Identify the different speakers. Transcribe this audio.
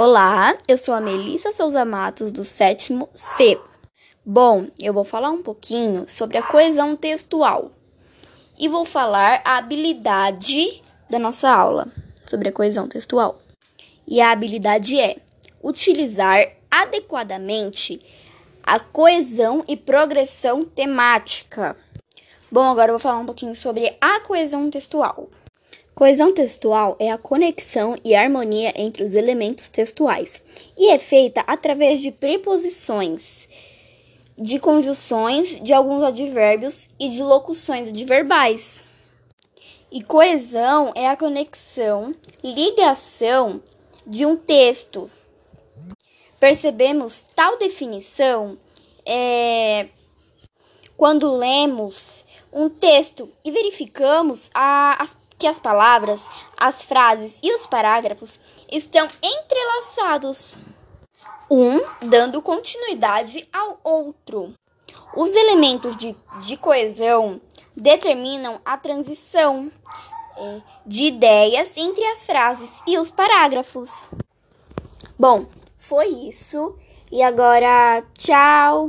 Speaker 1: Olá, eu sou a Melissa Souza Matos, do sétimo C. Bom, eu vou falar um pouquinho sobre a coesão textual e vou falar a habilidade da nossa aula sobre a coesão textual. E a habilidade é utilizar adequadamente a coesão e progressão temática. Bom, agora eu vou falar um pouquinho sobre a coesão textual. Coesão textual é a conexão e harmonia entre os elementos textuais e é feita através de preposições, de conjunções, de alguns advérbios e de locuções adverbais. E coesão é a conexão, ligação de um texto. Percebemos tal definição é, quando lemos um texto e verificamos a, as que as palavras, as frases e os parágrafos estão entrelaçados, um dando continuidade ao outro. Os elementos de, de coesão determinam a transição é, de ideias entre as frases e os parágrafos. Bom, foi isso. E agora, tchau!